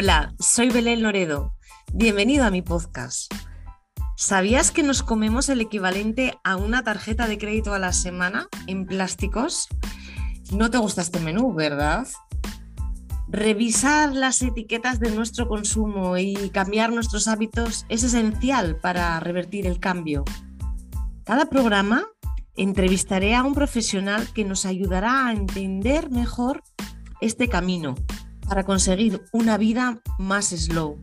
Hola, soy Belén Loredo. Bienvenido a mi podcast. ¿Sabías que nos comemos el equivalente a una tarjeta de crédito a la semana en plásticos? No te gusta este menú, ¿verdad? Revisar las etiquetas de nuestro consumo y cambiar nuestros hábitos es esencial para revertir el cambio. Cada programa entrevistaré a un profesional que nos ayudará a entender mejor este camino para conseguir una vida más slow.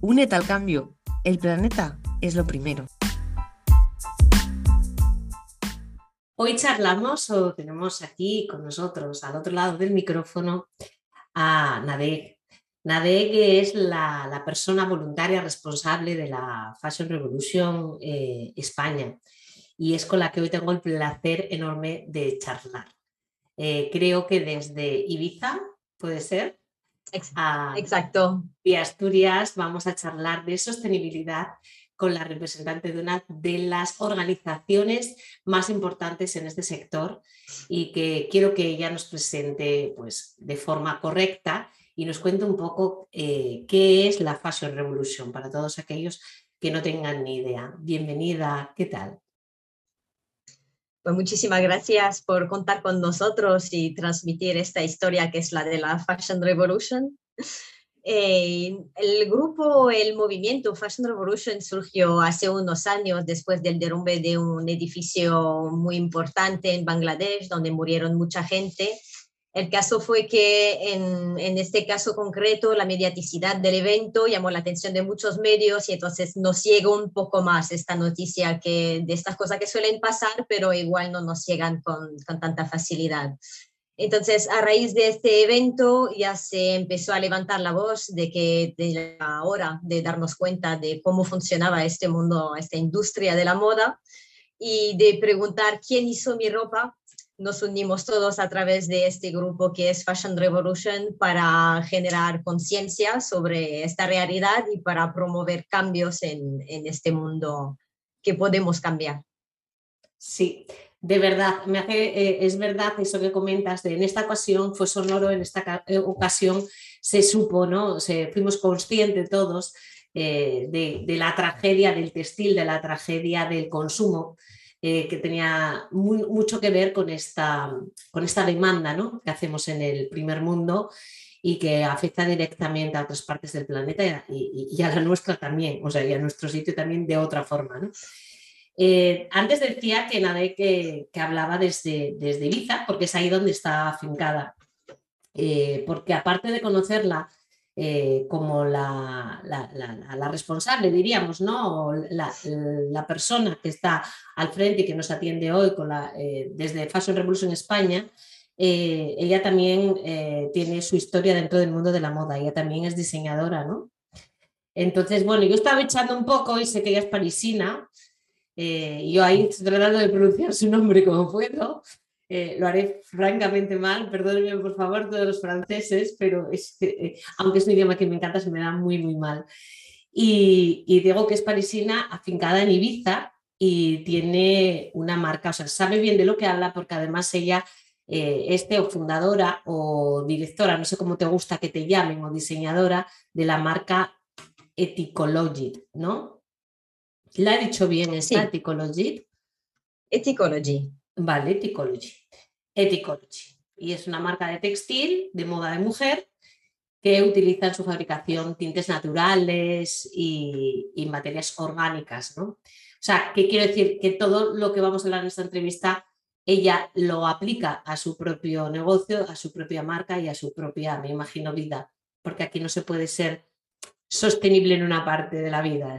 Únete al cambio. El planeta es lo primero. Hoy charlamos o tenemos aquí con nosotros, al otro lado del micrófono, a Nadeg. Nadeg es la, persona voluntaria responsable de la Fashion Revolution eh, España y es con la que hoy tengo el placer enorme de charlar. Eh, creo que desde Ibiza, puede ser, Exacto. Y Asturias vamos a charlar de sostenibilidad con la representante de una de las organizaciones más importantes en este sector y que quiero que ella nos presente pues, de forma correcta y nos cuente un poco eh, qué es la Fashion Revolution para todos aquellos que no tengan ni idea. Bienvenida, ¿qué tal? Pues muchísimas gracias por contar con nosotros y transmitir esta historia que es la de la Fashion Revolution. Eh, el grupo, el movimiento Fashion Revolution surgió hace unos años después del derrumbe de un edificio muy importante en Bangladesh, donde murieron mucha gente. El caso fue que en, en, este caso concreto la mediaticidad del evento llamó la atención de muchos medios y entonces nos llegó un poco más esta noticia que, de estas cosas que suelen pasar, pero igual no nos llegan con, con tanta facilidad. Entonces, a raíz de este evento ya se empezó a levantar la voz de que de la hora de darnos cuenta de cómo funcionaba este mundo, esta industria de la moda y de preguntar quién hizo mi ropa. Nos unimos todos a través de este grupo que es Fashion Revolution para generar conciencia sobre esta realidad y para promover cambios en, en este mundo que podemos cambiar. Sí, de verdad, me hace, eh, es verdad eso que comentas, de en esta ocasión fue sonoro, en esta eh, ocasión se supo, ¿no? Se, fuimos conscientes todos eh, de, la tragedia del textil, de la tragedia del consumo, que tenía mucho que ver con esta, con esta demanda ¿no? que hacemos en el primer mundo y que afecta directamente a otras partes del planeta y, a la nuestra también, o sea, y a nuestro sitio también de otra forma. ¿no? Eh, antes decía que Nade que, hablaba desde, desde, Ibiza, porque es ahí donde está afincada. Eh, porque aparte de conocerla eh, como la, responsable, diríamos, ¿no? La, persona que está al frente y que nos atiende hoy con desde Fashion Revolution España, ella también tiene su historia dentro del mundo de la moda, ella también es diseñadora, ¿no? Entonces, bueno, yo estaba echando un poco y sé que ella es parisina, eh, yo ahí estoy tratando de pronunciar su nombre como puedo. Eh, lo haré francamente mal, perdónenme por favor todos los franceses, pero es eh, aunque es un idioma que me encanta, se me da muy, muy mal. Y, y digo que es parisina, afincada en Ibiza y tiene una marca, o sea, sabe bien de lo que habla porque además ella, este o fundadora o directora, no sé cómo te gusta que te llamen, o diseñadora de la marca Ethicology, ¿no? ¿La he dicho bien esta, sí. Ethicology? Ethicology. Vale, Ethicology. Ethicology. Y es una marca de textil, de moda de mujer, que utiliza en su fabricación tintes naturales y, materias orgánicas, ¿no? O sea, ¿qué quiero decir? Que todo lo que vamos a hablar en esta entrevista, ella lo aplica a su propio negocio, a su propia marca y a su propia, me imagino, vida. Porque aquí no se puede ser sostenible en una parte de la vida.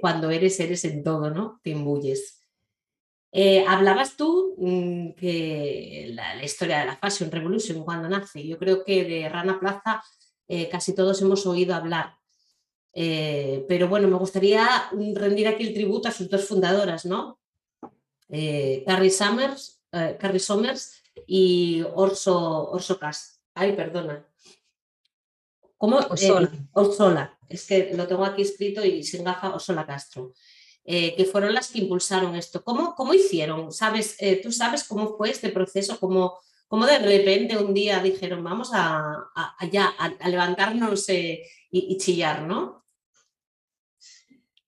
cuando eres, eres en todo, ¿no? Te imbuyes. Eh, hablabas tú mm, que la, historia de la Fashion Revolution, cuando nace, yo creo que de Rana Plaza eh, casi todos hemos oído hablar. Eh, pero bueno, me gustaría rendir aquí el tributo a sus dos fundadoras, ¿no? Carrie Summers, Carrie Summers y Orso, Orso Cas. Ay, perdona. ¿Cómo? Orsola es que lo tengo aquí escrito y sin gafa Osola Castro, eh, que fueron las que impulsaron esto. ¿Cómo, cómo hicieron? ¿Sabes, eh, ¿Tú sabes cómo fue este proceso? ¿Cómo, ¿Cómo de repente un día dijeron, vamos a, a, levantarnos eh, y, chillar, ¿no?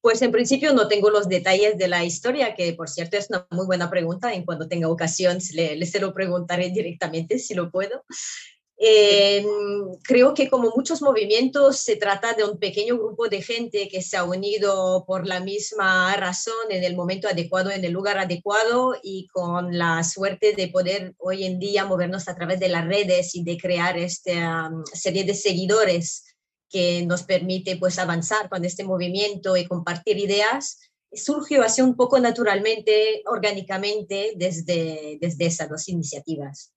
Pues en principio no tengo los detalles de la historia, que por cierto es una muy buena pregunta. En cuando tenga ocasión le, le se lo preguntaré directamente si lo puedo. Eh, creo que como muchos movimientos se trata de un pequeño grupo de gente que se ha unido por la misma razón en el momento adecuado, en el lugar adecuado y con la suerte de poder hoy en día movernos a través de las redes y de crear esta serie de seguidores que nos permite pues avanzar con este movimiento y compartir ideas surgió así un poco naturalmente, orgánicamente, desde, desde esas dos iniciativas.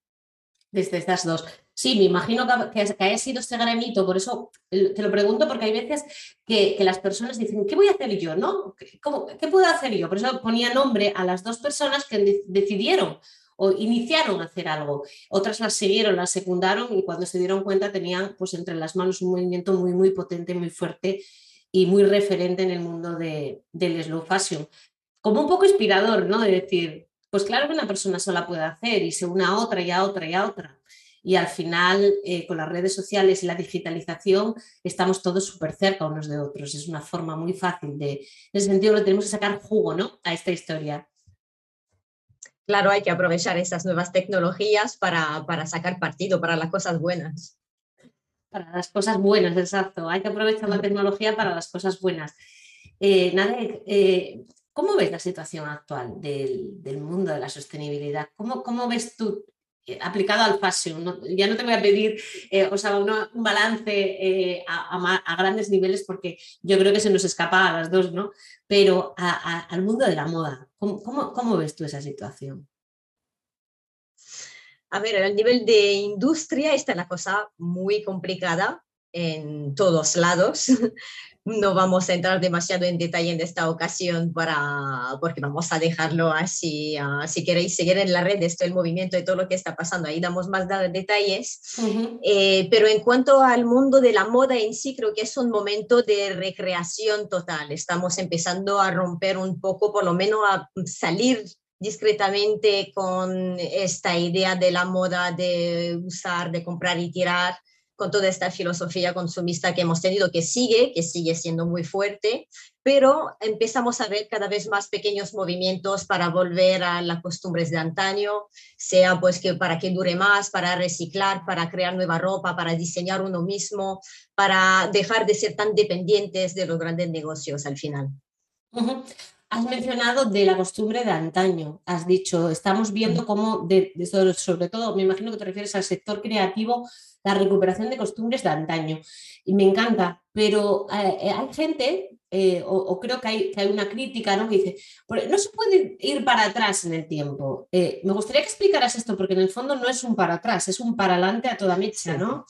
Desde estas dos. Sí, me imagino que, que, haya sido este granito, por eso te lo pregunto, porque hay veces que, las personas dicen, ¿qué voy a hacer yo? ¿No? ¿Qué puedo hacer yo? Por eso ponía nombre a las dos personas que decidieron o iniciaron a hacer algo. Otras las siguieron, las secundaron y cuando se dieron cuenta tenían pues entre las manos un movimiento muy, muy potente, muy fuerte y muy referente en el mundo de, del slow fashion. Como un poco inspirador, ¿no? De decir, pues claro que una persona sola puede hacer y se une a otra y a otra y a otra. Y al final, eh, con las redes sociales y la digitalización, estamos todos súper cerca unos de otros. Es una forma muy fácil de, en ese sentido, lo tenemos que sacar jugo ¿no? a esta historia. Claro, hay que aprovechar esas nuevas tecnologías para, para sacar partido, para las cosas buenas. Para las cosas buenas, exacto. Hay que aprovechar la tecnología para las cosas buenas. Eh, eh ¿Cómo ves la situación actual del, mundo de la sostenibilidad? ¿Cómo, cómo ves tú aplicado al fashion? ya no te voy a pedir eh, o sea, un balance eh, a, grandes niveles porque yo creo que se nos escapa a las dos, ¿no? Pero al mundo de la moda, ¿cómo, cómo, ves tú esa situación? A ver, a nivel de industria está la cosa muy complicada en todos lados. No vamos a entrar demasiado en detalle en esta ocasión para, porque vamos a dejarlo así. Ah, si queréis seguir en la red esto, el movimiento y todo lo que está pasando, ahí damos más detalles. Eh, pero en cuanto al mundo de la moda en sí, creo que es un momento de recreación total. Estamos empezando a romper un poco, por lo menos a salir discretamente con esta idea de la moda de usar, de comprar y tirar con toda esta filosofía consumista que hemos tenido, que sigue, que sigue siendo muy fuerte, pero empezamos a ver cada vez más pequeños movimientos para volver a las costumbres de antaño, sea pues que para que dure más, para reciclar, para crear nueva ropa, para diseñar uno mismo, para dejar de ser tan dependientes de los grandes negocios al final. Has mencionado de la costumbre de antaño, has dicho, estamos viendo cómo, de, sobre todo, me imagino que te refieres al sector creativo, la recuperación de costumbres de antaño. Y me encanta, pero eh, eh, hay gente, eh, o, creo que hay, que hay, una crítica, ¿no? que dice, no se puede ir para atrás en el tiempo. me gustaría que explicaras esto, porque en el fondo no es un para atrás, es un para adelante a toda mecha, ¿no?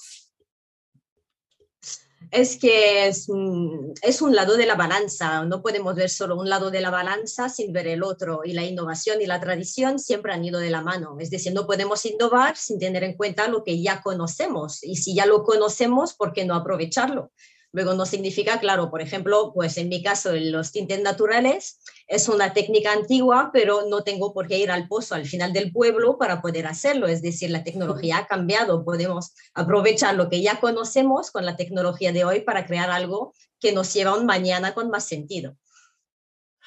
Es que es, un lado de la balanza, no podemos ver solo un lado de la balanza sin ver el otro, y la innovación y la tradición siempre han ido de la mano, es decir, no podemos innovar sin tener en cuenta lo que ya conocemos, y si ya lo conocemos, ¿por qué no aprovecharlo? Luego no significa, claro, por ejemplo, pues en mi caso los tintes naturales es una técnica antigua, pero no tengo por qué ir al pozo al final del pueblo para poder hacerlo. Es decir, la tecnología ha cambiado, podemos aprovechar lo que ya conocemos con la tecnología de hoy para crear algo que nos lleva un mañana con más sentido.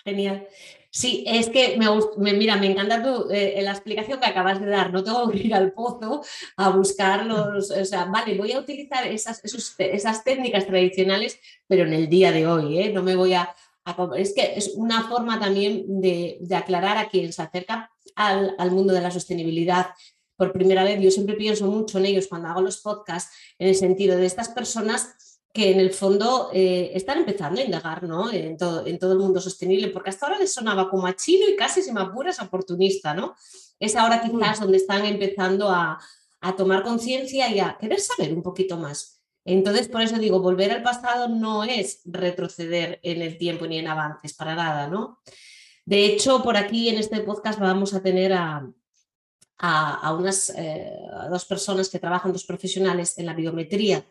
Genial. Sí, es que me, mira, me encanta tu, eh, la explicación que acabas de dar. No tengo que ir al pozo a buscar los, o sea, vale, voy a utilizar esas, esas técnicas tradicionales, pero en el día de hoy, ¿eh? no me voy a, Es que es una forma también de, aclarar a quien se acerca al, al mundo de la sostenibilidad por primera vez. Yo siempre pienso mucho en ellos cuando hago los podcasts, en el sentido de estas personas que en el fondo eh, están empezando a indagar ¿no? en, todo, en todo el mundo sostenible, porque hasta ahora les sonaba como a chino y casi, si me apuras, oportunista. ¿no? Es ahora mm. quizás donde están empezando a, a tomar conciencia y a querer saber un poquito más. Entonces, por eso digo, volver al pasado no es retroceder en el tiempo ni en avances, para nada, ¿no? De hecho, por aquí en este podcast vamos a tener a, a, unas eh, dos personas que trabajan, dos profesionales en la biometría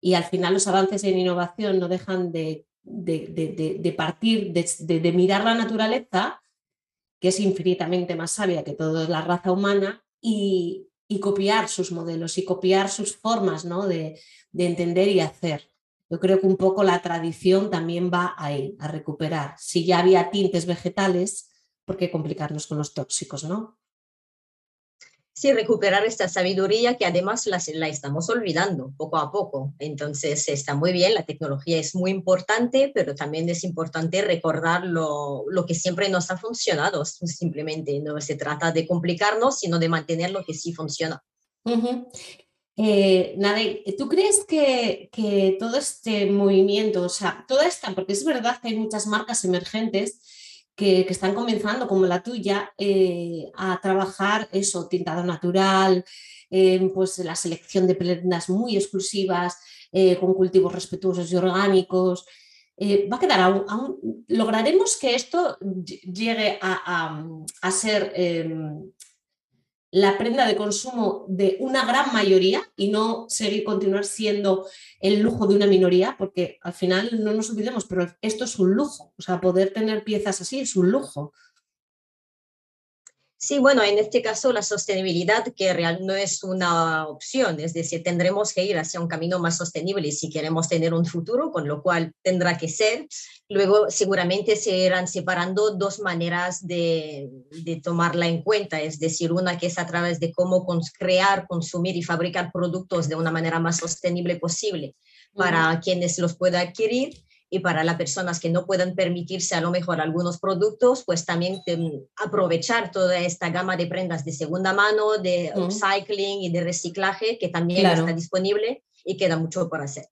y al final los avances en innovación no dejan de, partir, de, mirar la naturaleza, que es infinitamente más sabia que toda la raza humana, y, y copiar sus modelos y copiar sus formas ¿no? de, de entender y hacer. Yo creo que un poco la tradición también va ahí, a recuperar. Si ya había tintes vegetales, ¿por qué complicarnos con los tóxicos, no? Sí, recuperar esta sabiduría que además la, la, estamos olvidando poco a poco. Entonces está muy bien, la tecnología es muy importante, pero también es importante recordar lo, lo que siempre nos ha funcionado. Simplemente no se trata de complicarnos, sino de mantener lo que sí funciona. Eh, Nade, ¿tú crees que, que, todo este movimiento, o sea, toda esta, porque es verdad que hay muchas marcas emergentes que, están comenzando, como la tuya, eh, a trabajar eso, tintado natural, eh, pues la selección de prendas muy exclusivas, eh, con cultivos respetuosos y orgánicos. va a quedar aún, lograremos que esto llegue a, a ser em, la prenda de consumo de una gran mayoría y no seguir continuar siendo el lujo de una minoría, porque al final no nos olvidemos, pero esto es un lujo, o sea, poder tener piezas así es un lujo. Sí, bueno, en este caso la sostenibilidad que real no es una opción, es decir, tendremos que ir hacia un camino más sostenible si queremos tener un futuro, con lo cual tendrá que ser. Luego seguramente se irán separando dos maneras de, de tomarla en cuenta, es decir, una que es a través de cómo crear, consumir y fabricar productos de una manera más sostenible posible para quienes los puedan adquirir y para las personas que no puedan permitirse a lo mejor algunos productos, pues también aprovechar toda esta gama de prendas de segunda mano, de upcycling y de reciclaje que también está disponible y queda mucho por hacer.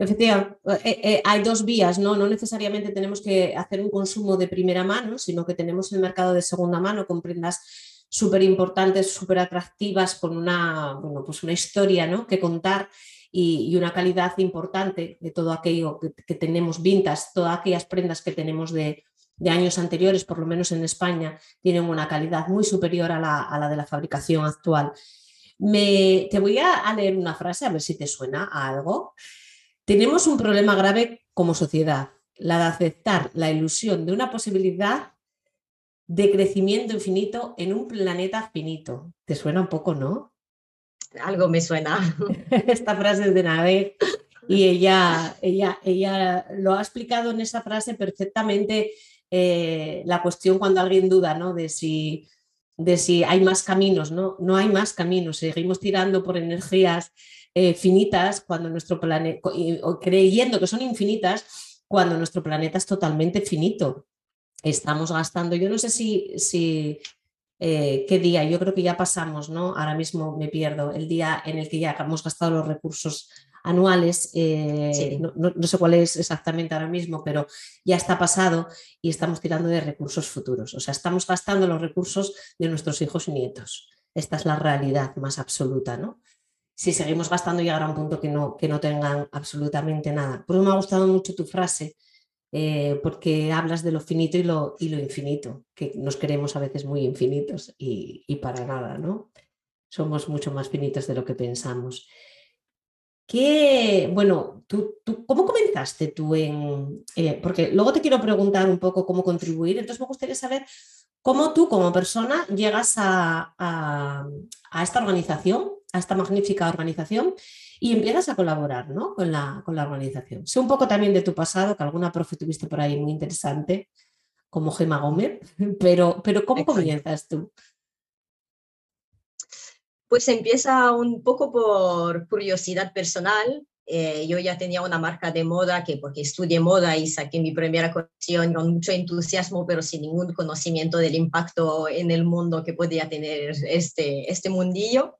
Efectivamente, eh, eh, hay dos vías, ¿no? No necesariamente tenemos que hacer un consumo de primera mano, sino que tenemos el mercado de segunda mano con prendas súper importantes, súper atractivas, con una, bueno, pues una historia ¿no? que contar y, una calidad importante de todo aquello que, tenemos, vintas, todas aquellas prendas que tenemos de, años anteriores, por lo menos en España, tienen una calidad muy superior a la, de la fabricación actual. Me, te voy a, leer una frase a ver si te suena a algo. Tenemos un problema grave como sociedad, la de aceptar la ilusión de una posibilidad de crecimiento infinito en un planeta finito. ¿Te suena un poco, no? Algo me suena. Esta frase de Nave y ella, ella, ella lo ha explicado en esa frase perfectamente eh, la cuestión cuando alguien duda ¿no? de, si, de si hay más caminos. No, no hay más caminos, seguimos tirando por energías eh, finitas cuando nuestro planeta, creyendo que son infinitas cuando nuestro planeta es totalmente finito. Estamos gastando, yo no sé si, si eh, qué día, yo creo que ya pasamos, ¿no? Ahora mismo me pierdo, el día en el que ya hemos gastado los recursos anuales, eh, no, sé cuál es exactamente ahora mismo, pero ya está pasado y estamos tirando de recursos futuros, o sea, estamos gastando los recursos de nuestros hijos y nietos. Esta es la realidad más absoluta, ¿no? Si seguimos gastando llegará a un punto que no, que no tengan absolutamente nada. Por eso me ha gustado mucho tu frase eh, porque hablas de lo finito y lo, infinito, que nos queremos a veces muy infinitos y, para nada, ¿no? Somos mucho más finitos de lo que pensamos. ¿Qué, bueno, tú, ¿cómo comenzaste tú en...? Eh, porque luego te quiero preguntar un poco cómo contribuir, entonces me gustaría saber cómo tú como persona llegas a, a esta organización, a esta magnífica organización, y empiezas a colaborar ¿no? con, la, con la organización. Sé un poco también de tu pasado, que alguna profe tuviste por ahí muy interesante, como Gema Gómez, pero, pero ¿cómo comienzas tú? Pues empieza un poco por curiosidad personal. Eh, yo ya tenía una marca de moda que porque estudié moda y saqué mi primera colección con mucho entusiasmo, pero sin ningún conocimiento del impacto en el mundo que podía tener este, este mundillo.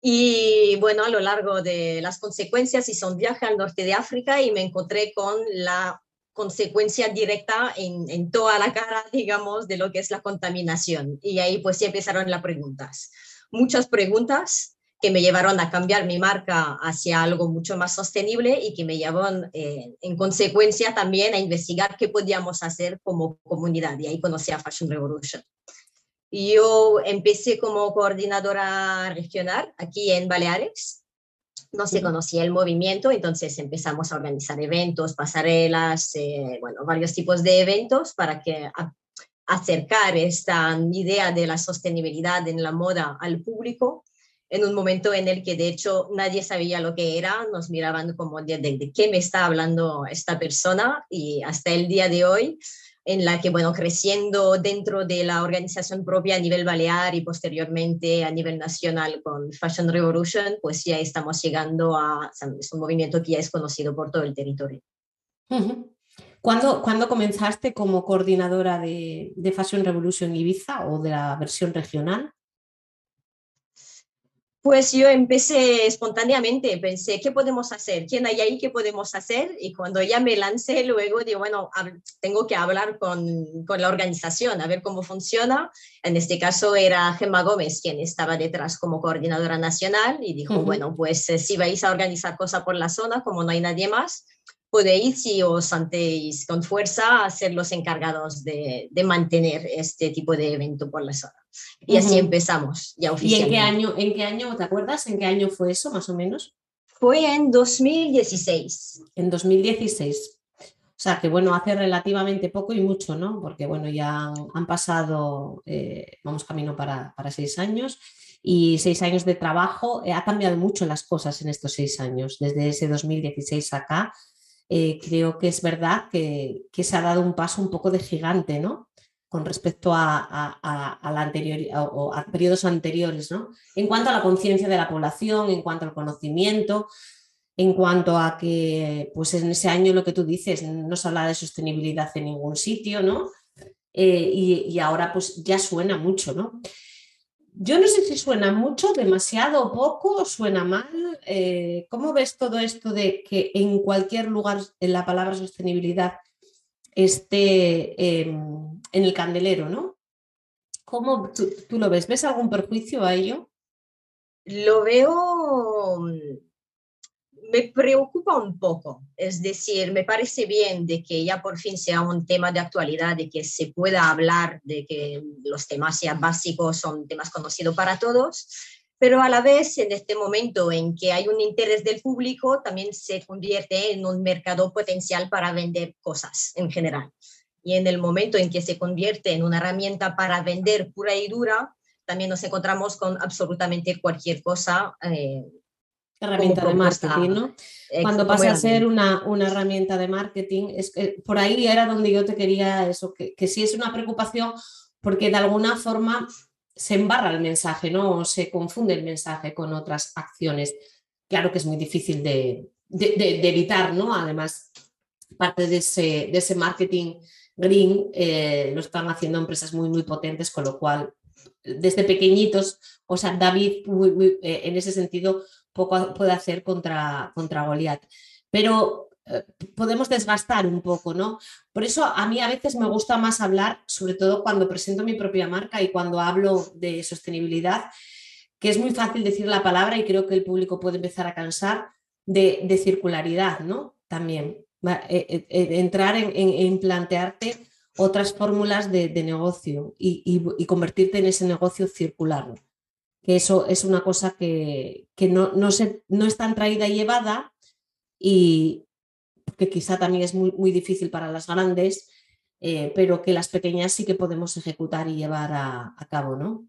Y bueno, a lo largo de las consecuencias hice un viaje al norte de África y me encontré con la consecuencia directa en, en, toda la cara, digamos, de lo que es la contaminación. Y ahí pues sí empezaron las preguntas. Muchas preguntas que me llevaron a cambiar mi marca hacia algo mucho más sostenible y que me llevaron eh, en consecuencia también a investigar qué podíamos hacer como comunidad. Y ahí conocí a Fashion Revolution. Yo empecé como coordinadora regional aquí en Baleares. No se conocía el movimiento, entonces empezamos a organizar eventos, pasarelas, eh, bueno, varios tipos de eventos para que acercar esta idea de la sostenibilidad en la moda al público en un momento en el que de hecho nadie sabía lo que era, nos miraban como de, de, qué me está hablando esta persona y hasta el día de hoy en la que, bueno, creciendo dentro de la organización propia a nivel balear y posteriormente a nivel nacional con Fashion Revolution, pues ya estamos llegando a, es un movimiento que ya es conocido por todo el territorio. ¿Cuándo, ¿Cuándo, comenzaste como coordinadora de, de Fashion Revolution Ibiza o de la versión regional? Pues yo empecé espontáneamente, pensé, ¿qué podemos hacer? ¿Quién hay ahí? ¿Qué podemos hacer? Y cuando ya me lancé, luego digo, bueno, tengo que hablar con, con, la organización, a ver cómo funciona. En este caso era Gemma Gómez quien estaba detrás como coordinadora nacional y dijo, bueno, pues eh, si vais a organizar cosas por la zona, como no hay nadie más, podéis, si os sentéis con fuerza, ser los encargados de, de, mantener este tipo de evento por la zona. Y así empezamos ya oficialmente. ¿Y en qué, año, en qué año, te acuerdas, en qué año fue eso más o menos? Fue en 2016. En 2016. O sea, que bueno, hace relativamente poco y mucho, ¿no? Porque bueno, ya han pasado, eh, vamos camino para, para, seis años y seis años de trabajo. Eh, ha cambiado mucho las cosas en estos seis años, desde ese 2016 acá. Eh, creo que es verdad que, se ha dado un paso un poco de gigante, ¿no? Con respecto a, la anterior, o a periodos anteriores, ¿no? En cuanto a la conciencia de la población, en cuanto al conocimiento, en cuanto a que, pues en ese año lo que tú dices, no se habla de sostenibilidad en ningún sitio, ¿no? Eh, y, ahora pues ya suena mucho, ¿no? Yo no sé si suena mucho, demasiado, poco, suena mal. Eh, ¿Cómo ves todo esto de que en cualquier lugar la palabra sostenibilidad esté em, en el candelero, ¿no? ¿Cómo tú, lo ves? ¿Ves algún perjuicio a ello? Lo veo me preocupa un poco, es decir, me parece bien de que ya por fin sea un tema de actualidad, de que se pueda hablar, de que los temas ya básicos son temas conocidos para todos, pero a la vez en este momento en que hay un interés del público, también se convierte en un mercado potencial para vender cosas en general. Y en el momento en que se convierte en una herramienta para vender pura y dura, también nos encontramos con absolutamente cualquier cosa eh, herramienta de marketing, ¿no? Cuando pasa a ser una, una, herramienta de marketing, es que por ahí era donde yo te quería eso, que, que sí es una preocupación porque de alguna forma se embarra el mensaje, ¿no? O se confunde el mensaje con otras acciones. Claro que es muy difícil de, de, de, evitar, ¿no? Además, parte de ese, de ese marketing green eh, lo están haciendo empresas muy, muy potentes, con lo cual, desde pequeñitos, o sea, David, eh, en ese sentido, poco puede hacer contra, contra Goliat. Pero eh, podemos desgastar un poco, ¿no? Por eso a mí a veces me gusta más hablar, sobre todo cuando presento mi propia marca y cuando hablo de sostenibilidad, que es muy fácil decir la palabra y creo que el público puede empezar a cansar de, circularidad, ¿no? También eh, eh, entrar en, plantearte otras fórmulas de, negocio y, convertirte en ese negocio circular que eso es una cosa que, no, no, se, no es tan traída y llevada y que quizá también es muy, difícil para las grandes, eh, pero que las pequeñas sí que podemos ejecutar y llevar a, a cabo, ¿no?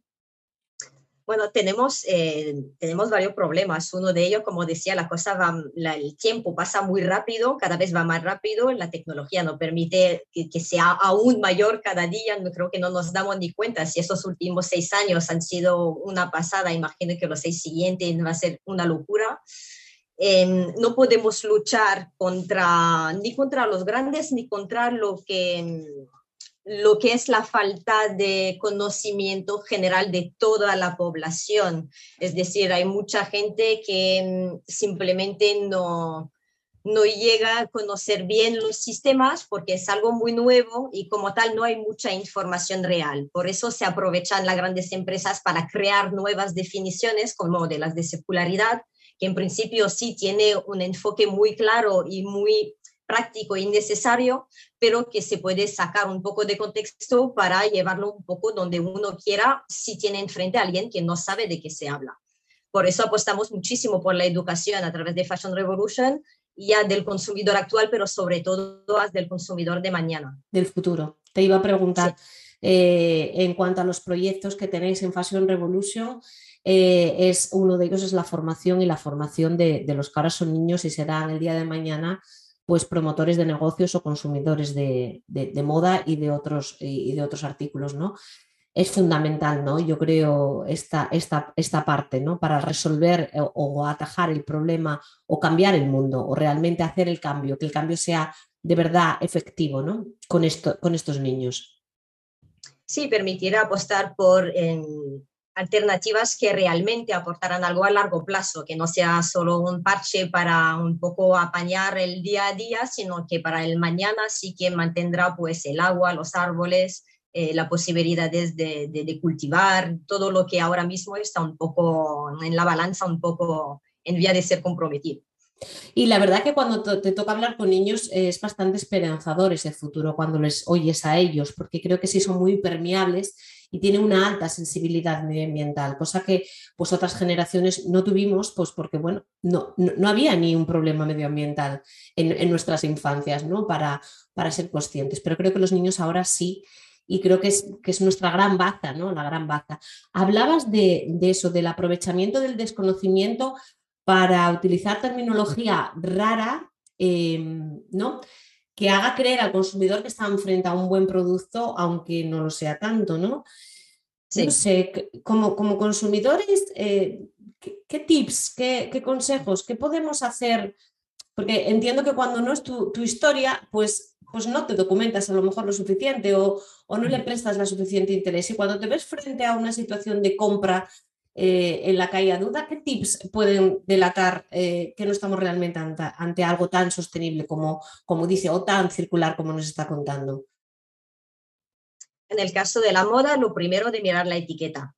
Bueno, tenemos, eh, tenemos varios problemas. Uno de ellos, como decía, la cosa va, el tiempo pasa muy rápido, cada vez va más rápido, la tecnología no permite que, que, sea aún mayor cada día, no creo que no nos damos ni cuenta. Si estos últimos seis años han sido una pasada, imagino que los seis siguientes va a ser una locura. Eh, no podemos luchar contra, ni contra los grandes, ni contra lo que lo que es la falta de conocimiento general de toda la población. Es decir, hay mucha gente que mm, simplemente no, no llega a conocer bien los sistemas porque es algo muy nuevo y como tal no hay mucha información real. Por eso se aprovechan las grandes empresas para crear nuevas definiciones como de las de secularidad, que en principio sí tiene un enfoque muy claro y muy práctico y necesario, pero que se puede sacar un poco de contexto para llevarlo un poco donde uno quiera si tiene enfrente a alguien que no sabe de qué se habla. Por eso apostamos muchísimo por la educación a través de Fashion Revolution, ya del consumidor actual, pero sobre todo del consumidor de mañana. Del futuro. Te iba a preguntar, eh, en cuanto a los proyectos que tenéis en Fashion Revolution. Eh, es uno de ellos es la formación y la formación de, los que ahora son niños y serán el día de mañana pues promotores de negocios o consumidores de, moda y de otros, y de otros artículos, ¿no? Es fundamental, ¿no? Yo creo esta, esta, esta parte, ¿no? Para resolver o, o, atajar el problema o cambiar el mundo o realmente hacer el cambio, que el cambio sea de verdad efectivo, ¿no? Con, esto, con estos niños. Sí, permitirá apostar por alternativas que realmente aportarán algo a largo plazo, que no sea solo un parche para un poco apañar el día a día, sino que para el mañana sí que mantendrá pues el agua, los árboles, eh, la posibilidad de, de, cultivar, todo lo que ahora mismo está un poco en la balanza, un poco en vía de ser comprometido. Y la verdad que cuando te toca hablar con niños es bastante esperanzador ese futuro cuando les oyes a ellos, porque creo que sí son muy permeables y tiene una alta sensibilidad medioambiental, cosa que pues otras generaciones no tuvimos, pues porque bueno, no, no, había ni un problema medioambiental en, nuestras infancias, ¿no? Para, para ser conscientes. Pero creo que los niños ahora sí y creo que es, que es, nuestra gran baza, ¿no? La gran baza. Hablabas de, de, eso, del aprovechamiento del desconocimiento para utilizar terminología rara, em, ¿no? Que haga creer al consumidor que está enfrente a un buen producto, aunque no lo sea tanto, ¿no? No sé, como, como consumidores, eh, ¿qué, tips, qué, consejos, qué podemos hacer? Porque entiendo que cuando no es tu, historia, pues, pues no te documentas a lo mejor lo suficiente o, o no le prestas la suficiente interés. Y cuando te ves frente a una situación de compra eh, en la calle a duda, ¿qué tips pueden delatar eh, que no estamos realmente ante, algo tan sostenible como, como dice o tan circular como nos está contando? En el caso de la moda, lo primero de mirar la etiqueta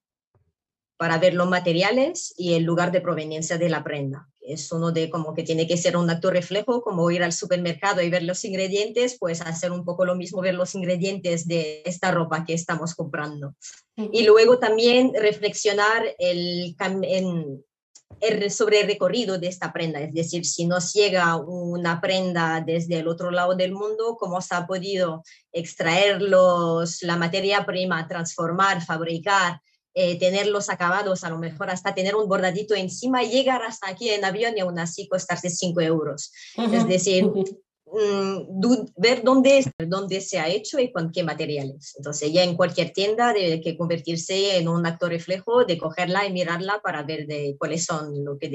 para ver los materiales y el lugar de proveniencia de la prenda. Es uno de como que tiene que ser un acto reflejo, como ir al supermercado y ver los ingredientes, pues hacer un poco lo mismo, ver los ingredientes de esta ropa que estamos comprando. Y luego también reflexionar el, sobre el recorrido de esta prenda, es decir, si nos llega una prenda desde el otro lado del mundo, cómo se ha podido extraer los, la materia prima, transformar, fabricar, eh, tener los acabados, a lo mejor hasta tener un bordadito encima llegar hasta aquí en avión y aún así costarse 5 euros. Es decir, mm, ver dónde, dónde se ha hecho y con qué materiales. Entonces ya en cualquier tienda debe que convertirse en un acto reflejo de cogerla y mirarla para ver de cuáles son lo que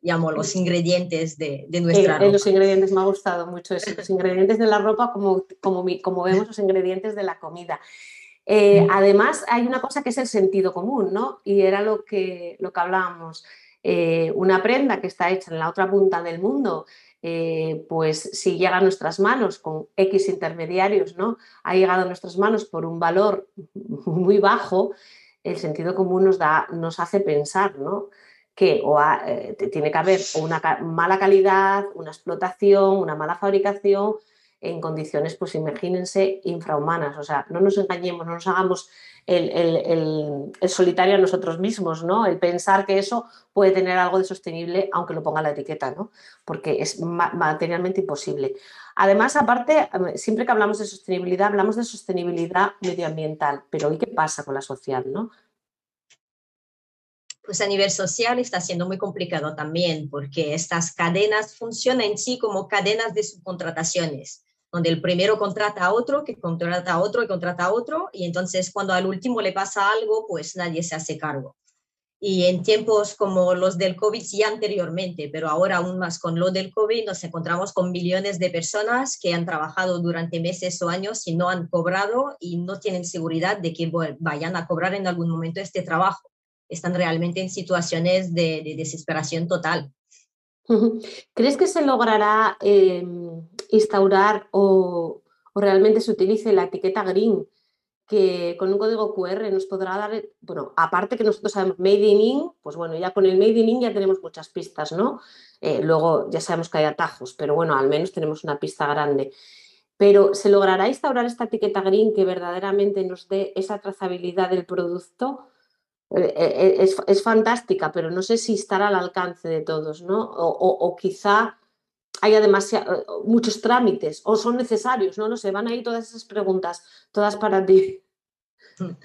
llamo los ingredientes de, de nuestra ropa. Los ingredientes me ha gustado mucho eso, los ingredientes de la ropa como, como, como vemos los ingredientes de la comida. Eh, además, hay una cosa que es el sentido común, ¿no? Y era lo que, lo que hablábamos. Eh, una prenda que está hecha en la otra punta del mundo, eh, pues si llega a nuestras manos con X intermediarios, ¿no? Ha llegado a nuestras manos por un valor muy bajo, el sentido común nos, da, nos hace pensar, ¿no? que o tiene que haber una mala calidad, una explotación, una mala fabricación en condiciones, pues imagínense, infrahumanas. O sea, no nos engañemos, no nos hagamos el, solitario a nosotros mismos, ¿no? El pensar que eso puede tener algo de sostenible, aunque lo ponga la etiqueta, ¿no? Porque es materialmente imposible. Además, aparte, siempre que hablamos de sostenibilidad, hablamos de sostenibilidad medioambiental, pero ¿y qué pasa con la social, no? pues a nivel social está siendo muy complicado también, porque estas cadenas funcionan en sí como cadenas de subcontrataciones donde el primero contrata a otro, que contrata a otro, y contrata a otro, y entonces cuando al último le pasa algo, pues nadie se hace cargo. Y en tiempos como los del COVID ya anteriormente, pero ahora aún más con lo del COVID, nos encontramos con millones de personas que han trabajado durante meses o años y no han cobrado y no tienen seguridad de que vayan a cobrar en algún momento este trabajo. Están realmente en situaciones de, de desesperación total. ¿Crees que se logrará em, instaurar o, realmente se utilice la etiqueta green? que con un código QR nos podrá dar, bueno, aparte que nosotros sabemos Made in In, pues bueno, ya con el Made in In ya tenemos muchas pistas, ¿no? Eh, luego ya sabemos que hay atajos, pero bueno, al menos tenemos una pista grande. Pero ¿se logrará instaurar esta etiqueta green que verdaderamente nos dé esa trazabilidad del producto? Eh, eh, es, fantástica, pero no sé si estará al alcance de todos, ¿no? O, quizá haya muchos trámites o son necesarios, ¿no? No sé, van ahí todas esas preguntas, todas para ti.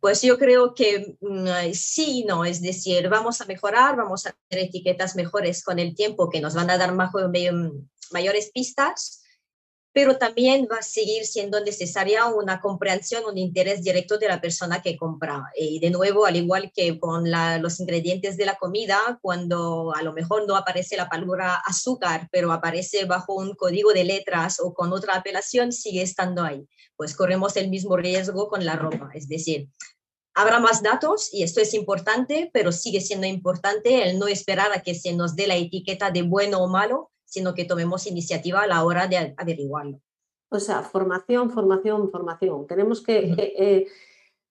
Pues yo creo que mm, sí, no, es decir, vamos a mejorar, vamos a tener etiquetas mejores con el tiempo que nos van a dar mayores pistas, pero también va a seguir siendo necesaria una comprensión, un interés directo de la persona que compra. Y de nuevo, al igual que con los ingredientes de la comida, cuando a lo mejor no aparece la palabra azúcar, pero aparece bajo un código de letras o con otra apelación, sigue estando ahí. Pues corremos el mismo riesgo con la ropa. Es decir, habrá más datos y esto es importante, pero sigue siendo importante el no esperar a que se nos dé la etiqueta de bueno o malo, sino que tomemos iniciativa a la hora de averiguarlo. O sea, formación, formación, formación. Tenemos que eh, eh,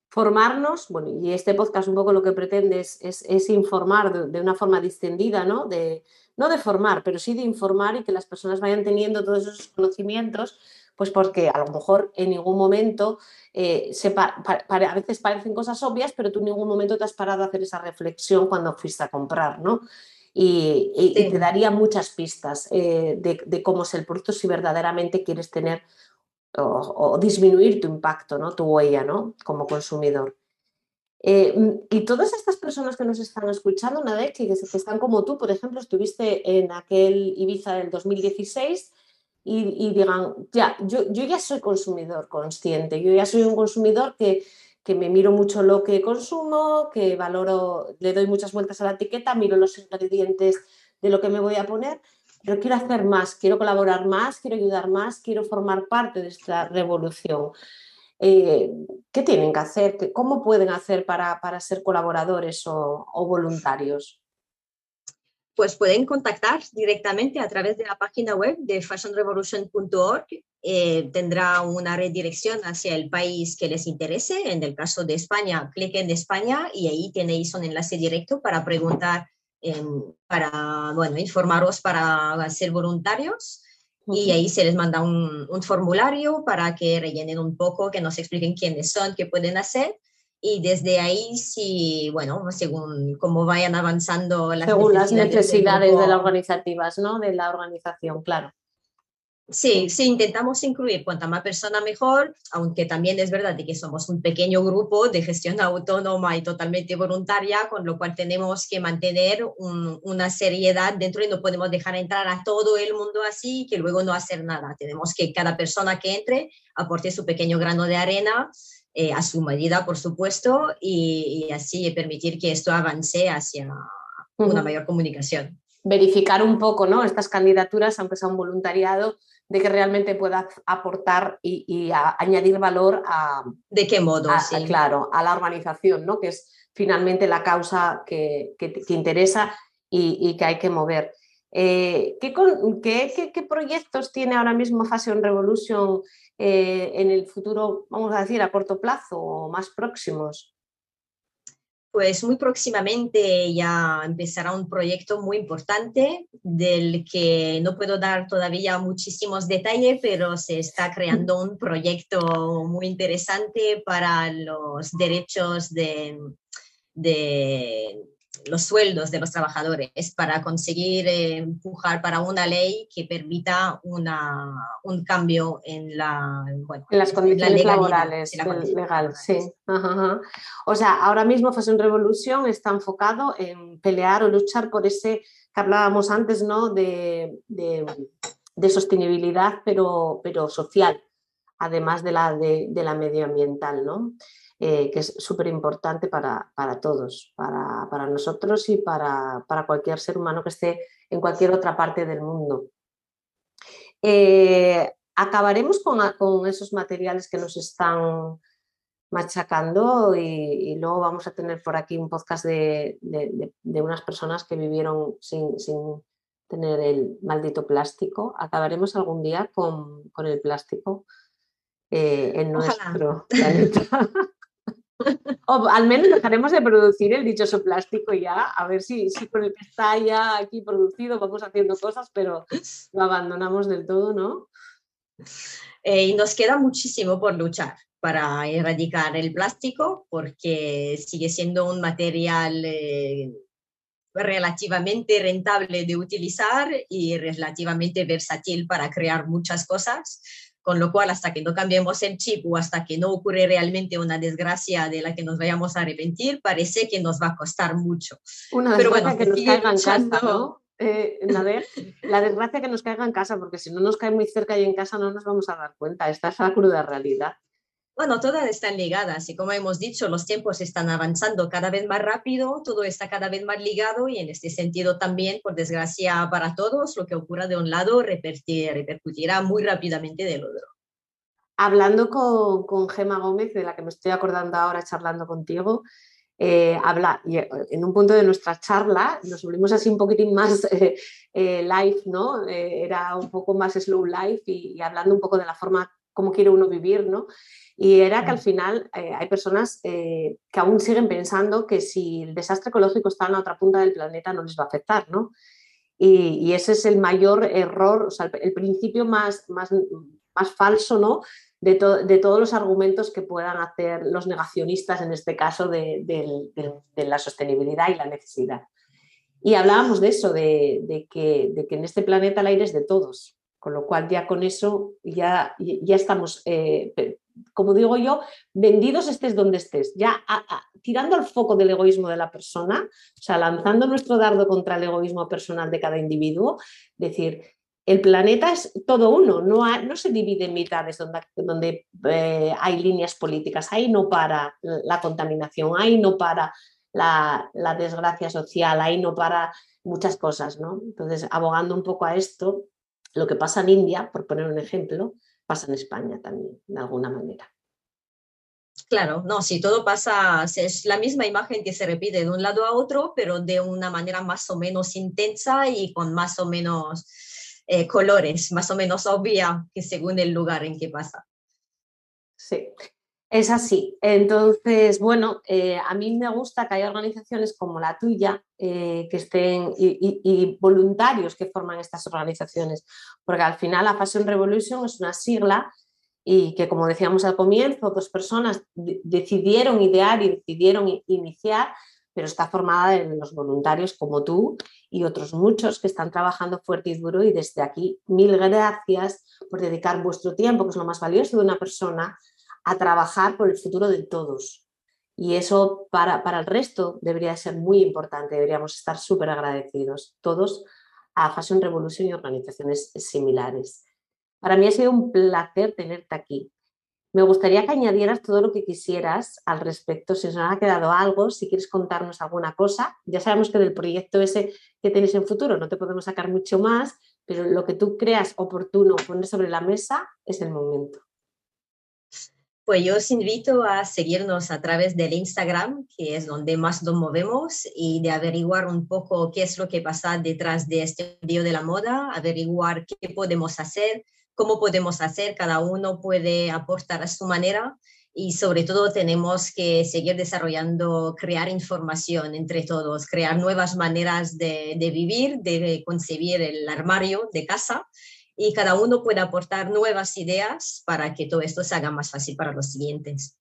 formarnos, bueno, y este podcast un poco lo que pretende es, informar de, una forma distendida, ¿no? De, no de formar, pero sí de informar y que las personas vayan teniendo todos esos conocimientos, pues porque a lo mejor en ningún momento, eh, a veces parecen cosas obvias, pero tú en ningún momento te has parado a hacer esa reflexión cuando fuiste a comprar, ¿no? Y, te daría muchas pistas eh, de, cómo es el producto si verdaderamente quieres tener o, disminuir tu impacto, ¿no? tu huella ¿no? como consumidor. Eh, mm, y todas estas personas que nos están escuchando, Nadek, que, que están como tú, por ejemplo, estuviste en aquel Ibiza del 2016 y, digan, ya, yo, yo ya soy consumidor consciente, yo ya soy un consumidor que, que me miro mucho lo que consumo, que valoro, le doy muchas vueltas a la etiqueta, miro los ingredientes de lo que me voy a poner, pero quiero hacer más, quiero colaborar más, quiero ayudar más, quiero formar parte de esta revolución. Eh, ¿Qué tienen que hacer? ¿Cómo pueden hacer para, ser colaboradores o voluntarios? pues pueden contactar directamente a través de la página web de fashionrevolution.org. Eh, tendrá una redirección hacia el país que les interese. En el caso de España, cliquen en España y ahí tenéis un enlace directo para preguntar, em, para, bueno, informaros para ser voluntarios. Y ahí se les manda un, un formulario para que rellenen un poco, que nos expliquen quiénes son, qué pueden hacer y desde ahí sí, bueno, según cómo vayan avanzando las según necesidades las necesidades de las organizativas, ¿no? De la organización, claro. Sí, sí, intentamos incluir cuanta más persona mejor, aunque también es verdad que somos un pequeño grupo de gestión autónoma y totalmente voluntaria, con lo cual tenemos que mantener una seriedad dentro y no podemos dejar entrar a todo el mundo así que luego no hacer nada. Tenemos que cada persona que entre aporte su pequeño grano de arena eh, a su medida, por supuesto, y, así permitir que esto avance hacia una mayor comunicación. Verificar un poco ¿no? estas candidaturas, aunque sea un voluntariado, de que realmente pueda aportar y, añadir valor a... ¿De qué modo? Claro, a la organización, ¿no? que es finalmente la causa que, que, interesa y, que hay que mover. Eh, ¿qué, qué, qué, proyectos tiene ahora mismo Fashion Revolution eh, en el futuro, vamos a decir, a corto plazo o más próximos? Pues muy próximamente ya empezará un proyecto muy importante del que no puedo dar todavía muchísimos detalles, pero se está creando un proyecto muy interesante para los derechos de, los sueldos de los trabajadores para conseguir eh, empujar para una ley que permita una, un cambio en, la, en las condiciones laborales. legal, sí. O sea, ahora mismo Fashion Revolution está enfocado en pelear o luchar por ese que hablábamos antes, ¿no? De, de, de sostenibilidad, pero, pero social, además de la, de, de la medioambiental, ¿no? Eh, que es súper importante para, todos, para, nosotros y para, cualquier ser humano que esté en cualquier otra parte del mundo. Eh, acabaremos con, esos materiales que nos están machacando y, luego vamos a tener por aquí un podcast de, unas personas que vivieron sin, tener el maldito plástico. Acabaremos algún día con, el plástico eh, en nuestro planeta. O al menos dejaremos de producir el dichoso plástico ya, a ver si, si con el que está ya aquí producido vamos haciendo cosas, pero lo abandonamos del todo, ¿no? Eh, y nos queda muchísimo por luchar para erradicar el plástico porque sigue siendo un material eh, relativamente rentable de utilizar y relativamente versátil para crear muchas cosas con lo cual hasta que no cambiemos el chip o hasta que no ocurre realmente una desgracia de la que nos vayamos a arrepentir, parece que nos va a costar mucho. Una Pero bueno, que nos caiga en casa, ¿no? Eh, la desgracia que nos caiga en casa, porque si no nos cae muy cerca y en casa no nos vamos a dar cuenta. Esta es la cruda realidad. Bueno, todas están ligadas y como hemos dicho, los tiempos están avanzando cada vez más rápido, todo está cada vez más ligado y en este sentido también, por desgracia para todos, lo que ocurra de un lado repercutirá muy rápidamente del otro. Hablando con, con Gema Gómez, de la que me estoy acordando ahora charlando contigo, eh, habla, eh, en un punto de nuestra charla nos volvimos así un poquitín más eh, live, ¿no? era un poco más slow life y, y, hablando un poco de la forma como quiere uno vivir, ¿no? Y era que al final eh, hay personas eh, que aún siguen pensando que si el desastre ecológico está en la otra punta del planeta no les va a afectar, ¿no? Y, ese es el mayor error, o sea, el, principio más, más, más falso, ¿no? De, de, todos los argumentos que puedan hacer los negacionistas, en este caso, de, de la sostenibilidad y la necesidad. Y hablábamos de eso, de, que, de que en este planeta el aire es de todos, con lo cual ya con eso ya, ya estamos eh, como digo yo, vendidos estés donde estés, ya tirando al foco del egoísmo de la persona, o sea, lanzando nuestro dardo contra el egoísmo personal de cada individuo, decir, el planeta es todo uno, no, se divide en mitades donde, donde eh, hay líneas políticas, ahí no para la contaminación, ahí no para la, la, desgracia social, ahí no para muchas cosas, ¿no? Entonces, abogando un poco a esto, lo que pasa en India, por poner un ejemplo, pasa en España también, de alguna manera. Claro, no, si todo pasa, es la misma imagen que se repite de un lado a otro, pero de una manera más o menos intensa y con más o menos eh, colores, más o menos obvia que según el lugar en que pasa. Sí, es así. Entonces, bueno, eh, a mí me gusta que haya organizaciones como la tuya eh, que estén y, voluntarios que forman estas organizaciones, porque al final la Fashion Revolution es una sigla y que, como decíamos al comienzo, dos personas decidieron idear y decidieron iniciar, pero está formada de los voluntarios como tú y otros muchos que están trabajando fuerte y duro y desde aquí mil gracias por dedicar vuestro tiempo, que es lo más valioso de una persona, a trabajar por el futuro de todos. Y eso para, para el resto debería ser muy importante, deberíamos estar súper agradecidos todos a Fashion Revolution y organizaciones similares. Para mí ha sido un placer tenerte aquí. Me gustaría que añadieras todo lo que quisieras al respecto, si os ha quedado algo, si quieres contarnos alguna cosa. Ya sabemos que del proyecto ese que tenéis en futuro no te podemos sacar mucho más, pero lo que tú creas oportuno poner sobre la mesa es el momento. Pues yo os invito a seguirnos a través del Instagram, que es donde más nos movemos, y de averiguar un poco qué es lo que pasa detrás de este video de la moda, averiguar qué podemos hacer, cómo podemos hacer, cada uno puede aportar a su manera y sobre todo tenemos que seguir desarrollando, crear información entre todos, crear nuevas maneras de vivir, de concebir el armario de casa y cada uno puede aportar nuevas ideas para que todo esto se haga más fácil para los siguientes.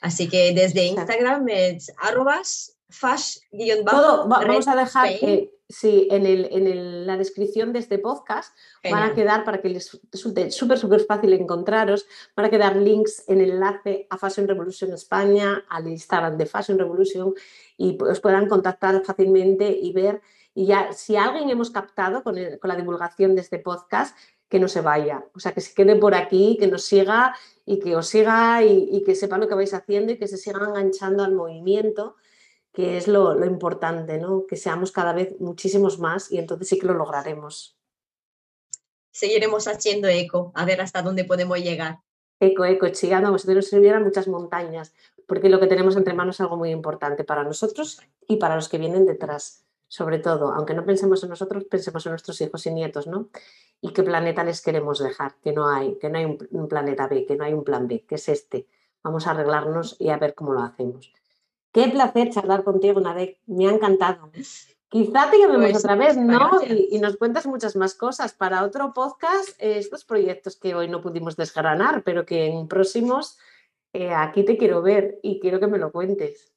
Así que desde Instagram es arrobas fash Vamos a dejar que sí, en, el, en la descripción de este podcast van a quedar, para que les resulte súper, súper fácil encontraros, van a quedar links en el enlace a Fashion Revolution España, al Instagram de Fashion Revolution y os puedan contactar fácilmente y ver y ya, si alguien hemos captado con, la divulgación de este podcast, que no se vaya, o sea, que se quede por aquí, que nos siga y que os siga y, que sepa lo que vais haciendo y que se sigan enganchando al movimiento, que es lo, lo, importante, ¿no? Que seamos cada vez muchísimos más y entonces sí que lo lograremos. Seguiremos haciendo eco, a ver hasta dónde podemos llegar. Eco, eco, chillando como si nos sirvieran muchas montañas, porque lo que tenemos entre manos es algo muy importante para nosotros y para los que vienen detrás sobre todo, aunque no pensemos en nosotros, pensemos en nuestros hijos y nietos, ¿no? Y qué planeta les queremos dejar, que no hay, que no hay un, planeta B, que no hay un plan B, que es este. Vamos a arreglarnos y a ver cómo lo hacemos. Qué placer charlar contigo, Nadek, me ha encantado. Quizá te llamemos pues, otra vez, ¿no? Y, nos cuentas muchas más cosas para otro podcast, estos proyectos que hoy no pudimos desgranar, pero que en próximos eh, aquí te quiero ver y quiero que me lo cuentes.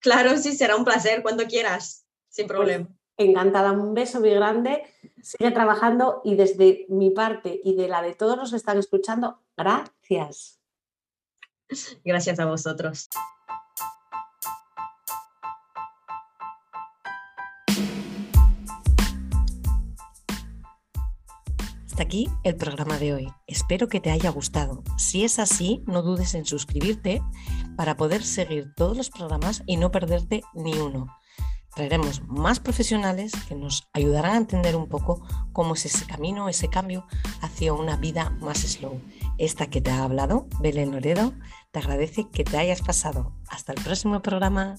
Claro, sí, será un placer cuando quieras sin pues, problema. encantada, un beso muy grande, sigue trabajando y desde mi parte y de la de todos los que están escuchando, gracias. Gracias a vosotros. Hasta aquí el programa de hoy. Espero que te haya gustado. Si es así, no dudes en suscribirte para poder seguir todos los programas y no perderte ni uno. Traeremos más profesionales que nos ayudarán a entender un poco cómo es ese camino, ese cambio hacia una vida más slow. Esta que te ha hablado, Belén Loredo, te agradece que te hayas pasado. Hasta el próximo programa.